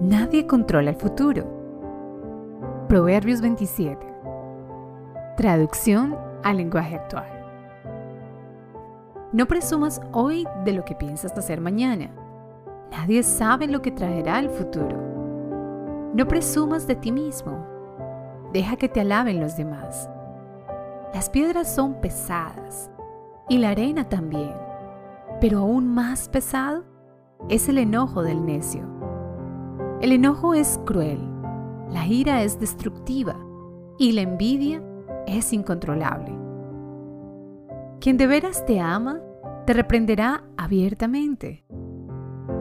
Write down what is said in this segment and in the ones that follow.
Nadie controla el futuro. Proverbios 27. Traducción al lenguaje actual. No presumas hoy de lo que piensas hacer mañana. Nadie sabe lo que traerá el futuro. No presumas de ti mismo. Deja que te alaben los demás. Las piedras son pesadas y la arena también, pero aún más pesado es el enojo del necio. El enojo es cruel, la ira es destructiva y la envidia es incontrolable. Quien de veras te ama, te reprenderá abiertamente.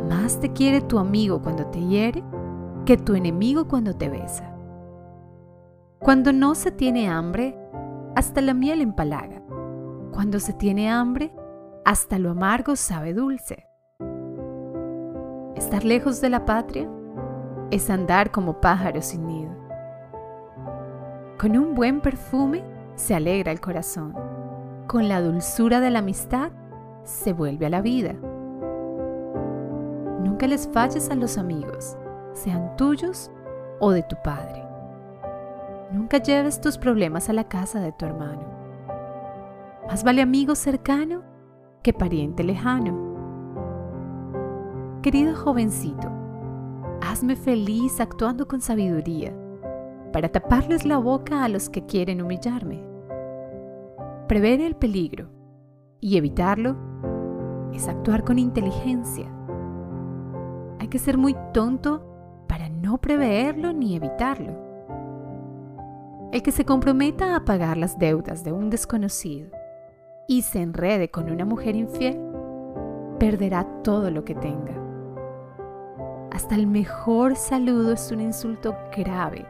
Más te quiere tu amigo cuando te hiere que tu enemigo cuando te besa. Cuando no se tiene hambre, hasta la miel empalaga. Cuando se tiene hambre, hasta lo amargo sabe dulce. Estar lejos de la patria es andar como pájaro sin nido. Con un buen perfume se alegra el corazón. Con la dulzura de la amistad se vuelve a la vida. Nunca les falles a los amigos, sean tuyos o de tu padre. Nunca lleves tus problemas a la casa de tu hermano. Más vale amigo cercano que pariente lejano. Querido jovencito, hazme feliz actuando con sabiduría, para taparles la boca a los que quieren humillarme. Prever el peligro y evitarlo es actuar con inteligencia. Hay que ser muy tonto para no preverlo ni evitarlo. El que se comprometa a pagar las deudas de un desconocido y se enrede con una mujer infiel, perderá todo lo que tenga. Hasta el mejor saludo es un insulto grave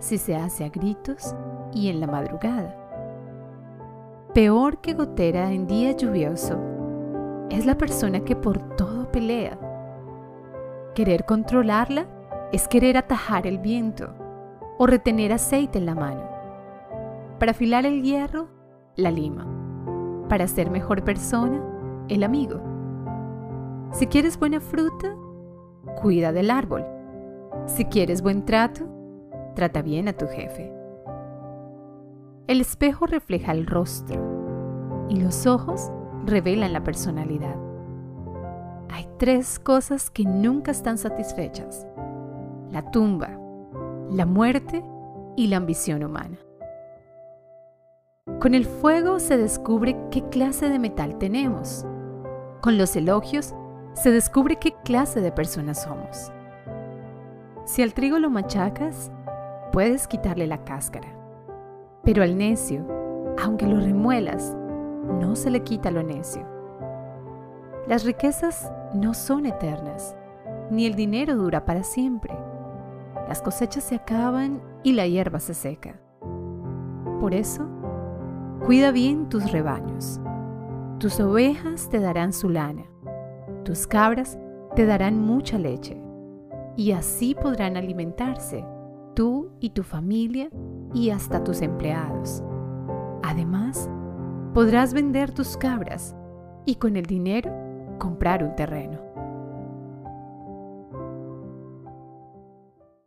si se hace a gritos y en la madrugada. Peor que gotera en día lluvioso es la persona que por todo pelea. Querer controlarla es querer atajar el viento o retener aceite en la mano. Para afilar el hierro, la lima. Para ser mejor persona, el amigo. Si quieres buena fruta, cuida del árbol. Si quieres buen trato, trata bien a tu jefe. El espejo refleja el rostro y los ojos revelan la personalidad. Hay tres cosas que nunca están satisfechas. La tumba, la muerte y la ambición humana. Con el fuego se descubre qué clase de metal tenemos. Con los elogios se descubre qué clase de personas somos. Si al trigo lo machacas, puedes quitarle la cáscara. Pero al necio, aunque lo remuelas, no se le quita lo necio. Las riquezas no son eternas, ni el dinero dura para siempre. Las cosechas se acaban y la hierba se seca. Por eso, cuida bien tus rebaños. Tus ovejas te darán su lana tus cabras te darán mucha leche, y así podrán alimentarse tú y tu familia y hasta tus empleados. Además, podrás vender tus cabras y con el dinero comprar un terreno.